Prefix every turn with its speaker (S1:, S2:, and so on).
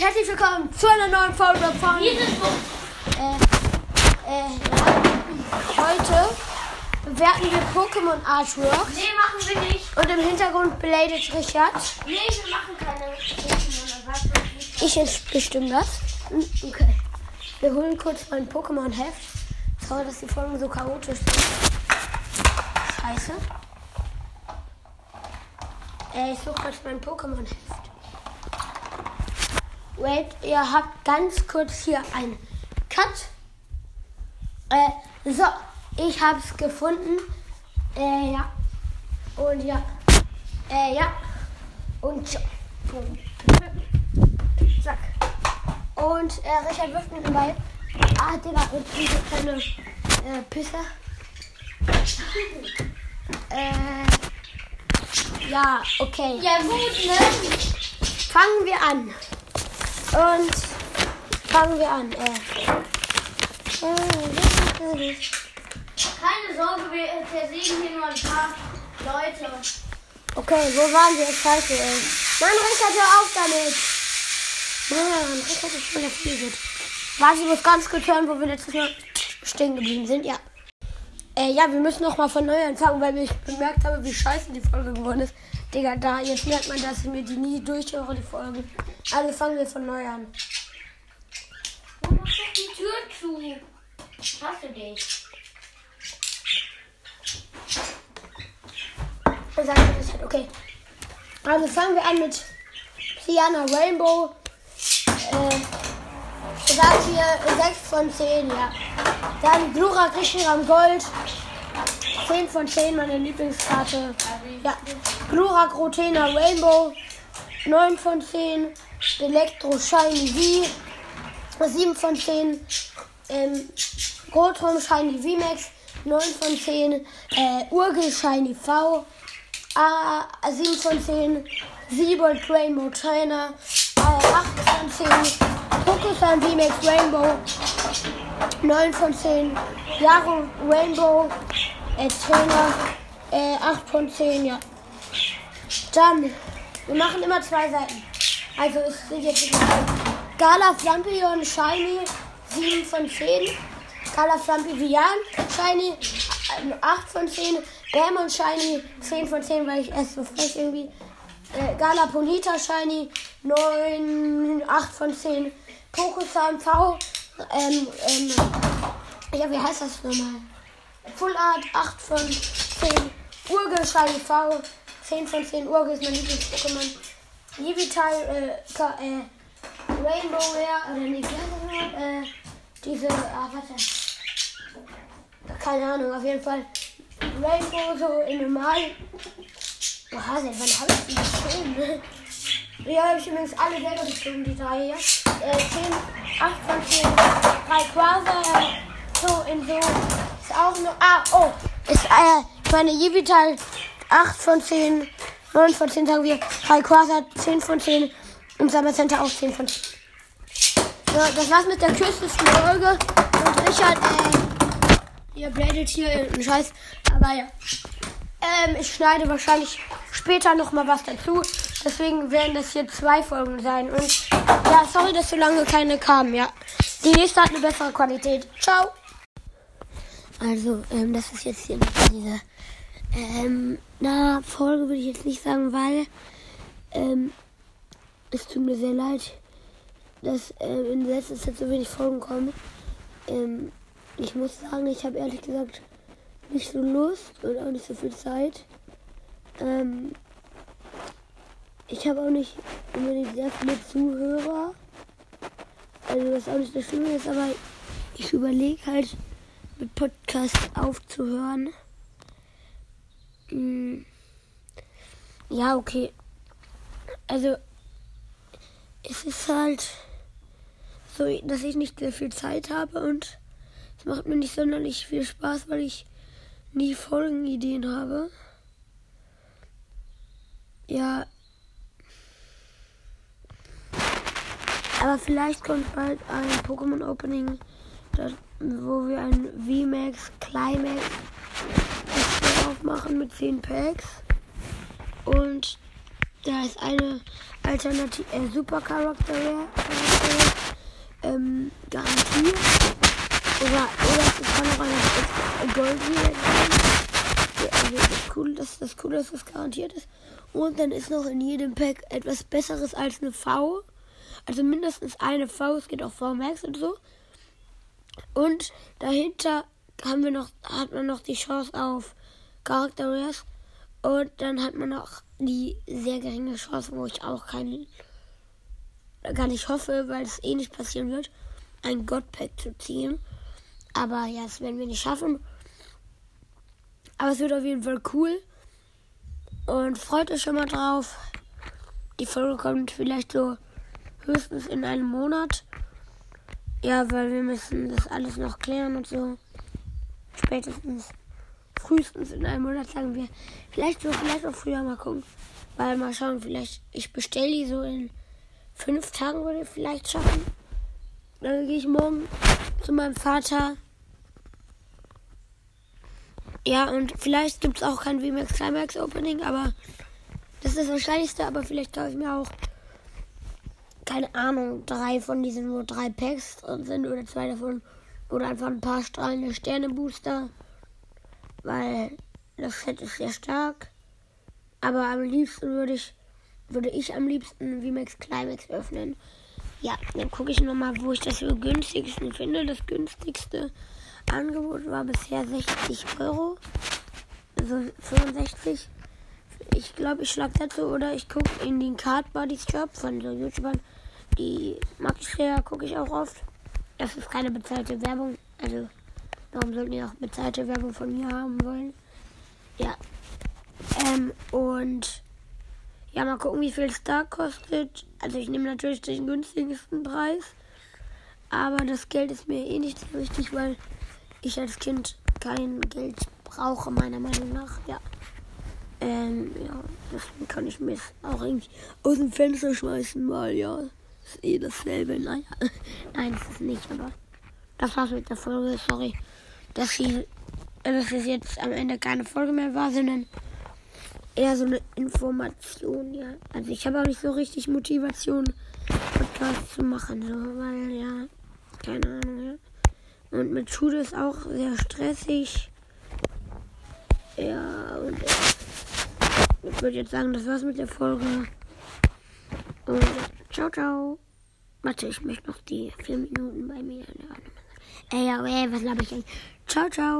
S1: damit herzlich willkommen zu einer neuen Folge von äh, äh. Heute bewerten wir Pokémon Artworks
S2: Nee, machen wir nicht.
S1: und im Hintergrund beleidigt Richard.
S2: Nee, wir machen keine Pokémon.
S1: Ich jetzt bestimme das. Hm, Okay. Wir holen kurz mein Pokémon-Heft. Sorry, dass die Folgen so chaotisch sind. Scheiße. Äh, ich suche kurz mein Pokémon-Heft. Wait, ihr habt ganz kurz hier ein Cut. Äh, so, ich hab's gefunden. Äh, ja. Und ja. Äh, ja. Und ja. Und Zack. Und äh, Richard wirft mit dem Ball. Ah, Digga, und diese kleine äh, Pisse. äh, ja, okay.
S2: Ja, gut, ne?
S1: Fangen wir an. Und fangen wir an. Äh.
S2: Keine Sorge, wir zersägen hier nur ein paar Leute.
S1: Okay, wo waren wir? Scheiße, ey. Mann, Richard, hör auf damit. Mann, Richard ist schon der Flieget. Warte, ich muss ganz kurz hören, wo wir letztes Mal stehen geblieben sind. Ja. Äh, ja, wir müssen noch mal von neu anfangen, weil ich bemerkt habe, wie scheiße die Folge geworden ist. Digga, da, jetzt merkt man, dass ich mir die nie durchhöre, die Folgen. Also fangen wir von neu an.
S2: Du machst doch die Tür zu. Ich hasse dich.
S1: Dann das halt, okay. Also fangen wir an mit Sienna Rainbow. Äh, ich sag hier 6 von 10, ja. Dann Glurak Rishiram Gold. 10 von 10, meine Lieblingskarte. Ja. Glurak Rotena Rainbow. 9 von 10. Elektro Shiny V. 7 von 10. Ähm, Rotrum Shiny VMAX. 9 von 10. Äh, Urgel Shiny V. Ah, 7 von 10. Siebold Rainbow Trainer. Äh, 8 von 10. Pokusan VMAX Rainbow. 9 von 10. Yaro Rainbow äh, Trainer. Äh, 8 von 10, ja. Dann, wir machen immer zwei Seiten. Also es sind jetzt. Gala Flampion Shiny 7 von 10. Gala Flampion Shiny äh, 8 von 10. Bam und Shiny 10 von 10, weil ich erst so frech irgendwie. Äh, Gala Ponita Shiny 9, 8 von 10. Pokusan V. Ähm, ähm, ja, wie heißt das nochmal? Full Art 8 von 10. Urgel Shiny V 10 von 10. Urgel ist mein Lieblings-Pokémon. Nivital, äh, äh, Rainbow Rare, oder nochmal? Äh, diese, ah, warte. Keine Ahnung, auf jeden Fall. Rainbow so in normal. Boah, seit wann habe ich die geschrieben? Ja, ich übrigens alle selber geschrieben, die drei hier. Äh, 10, 8 von 10. Drei Quasar, so in so. Ist auch noch. Ah, oh. Ist, äh, meine Jivital 8 von 10. 9 von 10 sagen wir. Drei Quasar 10 von 10. Und Summer Center auch 10 von 10. So, das war's mit der kürzesten Folge. Und Richard, äh, ihr bladet hier einen Scheiß. Aber ja. Ähm, ich schneide wahrscheinlich später nochmal was dazu. Deswegen werden das hier zwei Folgen sein. Und ja, sorry, dass so lange keine kamen, ja. Die nächste hat eine bessere Qualität. Ciao. Also, ähm, das ist jetzt hier diese, ähm, na, Folge würde ich jetzt nicht sagen, weil, ähm, es tut mir sehr leid, dass ähm, in letzter Zeit so wenig Folgen kommen. Ähm, ich muss sagen, ich habe ehrlich gesagt nicht so Lust und auch nicht so viel Zeit. Ähm, ich habe auch nicht unbedingt sehr viele Zuhörer. Also was auch nicht das Schlimme ist, aber ich überlege halt mit Podcast aufzuhören. Hm. Ja, okay. Also es ist halt so, dass ich nicht sehr viel Zeit habe und es macht mir nicht sonderlich viel Spaß, weil ich nie Folgenideen habe. Ja. Aber vielleicht kommt bald ein Pokémon Opening, das, wo wir ein VMAX Climax aufmachen mit 10 Packs. Und da ist eine Alternative, äh, Supercharakter ähm, garantiert. Oder, oder es kann auch eine Gold sein. Also das Coole, das, das Coole dass es garantiert ist. Und dann ist noch in jedem Pack etwas Besseres als eine V. Also mindestens eine es geht auch V-Max und so. Und dahinter haben wir noch, hat man noch die Chance auf Charakter Rares. Und dann hat man noch die sehr geringe Chance, wo ich auch keinen, gar nicht hoffe, weil es eh nicht passieren wird, ein Godpack zu ziehen. Aber ja, das werden wir nicht schaffen. Aber es wird auf jeden Fall cool. Und freut euch schon mal drauf. Die Folge kommt vielleicht so höchstens in einem Monat. Ja, weil wir müssen das alles noch klären und so. Spätestens, frühestens in einem Monat sagen wir. Vielleicht so, vielleicht auch früher mal gucken. Weil mal schauen, vielleicht, ich bestelle die so in fünf Tagen würde ich vielleicht schaffen. Dann gehe ich morgen zu meinem Vater. Ja, und vielleicht gibt es auch kein VMAX Climax Opening, aber das ist das Wahrscheinlichste, aber vielleicht kaufe ich mir auch, keine Ahnung, drei von diesen, wo drei Packs drin sind oder zwei davon. Oder einfach ein paar strahlende Sterne-Booster. Weil das Set ist sehr stark. Aber am liebsten würde ich, würde ich am liebsten VMAX Climax öffnen. Ja, dann gucke ich nochmal, wo ich das für günstigsten finde. Das günstigste Angebot war bisher 60 Euro. Also 65. Ich glaube, ich schlage dazu oder ich gucke in den Card Buddies Shop von so YouTubern. Die mag ich gucke ich auch oft. Das ist keine bezahlte Werbung. Also, warum sollten die auch bezahlte Werbung von mir haben wollen? Ja. Ähm, und ja, mal gucken, wie viel es da kostet. Also ich nehme natürlich den günstigsten Preis. Aber das Geld ist mir eh nicht so wichtig, weil ich als Kind kein Geld brauche, meiner Meinung nach. Ja. Ähm, ja, deswegen kann ich mir auch irgendwie aus dem Fenster schmeißen, weil ja, ist eh dasselbe. Naja, nein, ist es nicht, aber das war's mit der Folge. Sorry, dass sie, dass es jetzt am Ende keine Folge mehr war, sondern eher so eine Information, ja. Also ich habe auch nicht so richtig Motivation, Podcast zu machen, so, weil, ja, keine Ahnung, ja. Und mit Schule ist auch sehr stressig. Ja, und ja. ich würde jetzt sagen, das war's mit der Folge. Und ciao, ciao. Warte, ich möchte noch die vier Minuten bei mir. Ey, ey, was laber ich eigentlich? Ciao, ciao.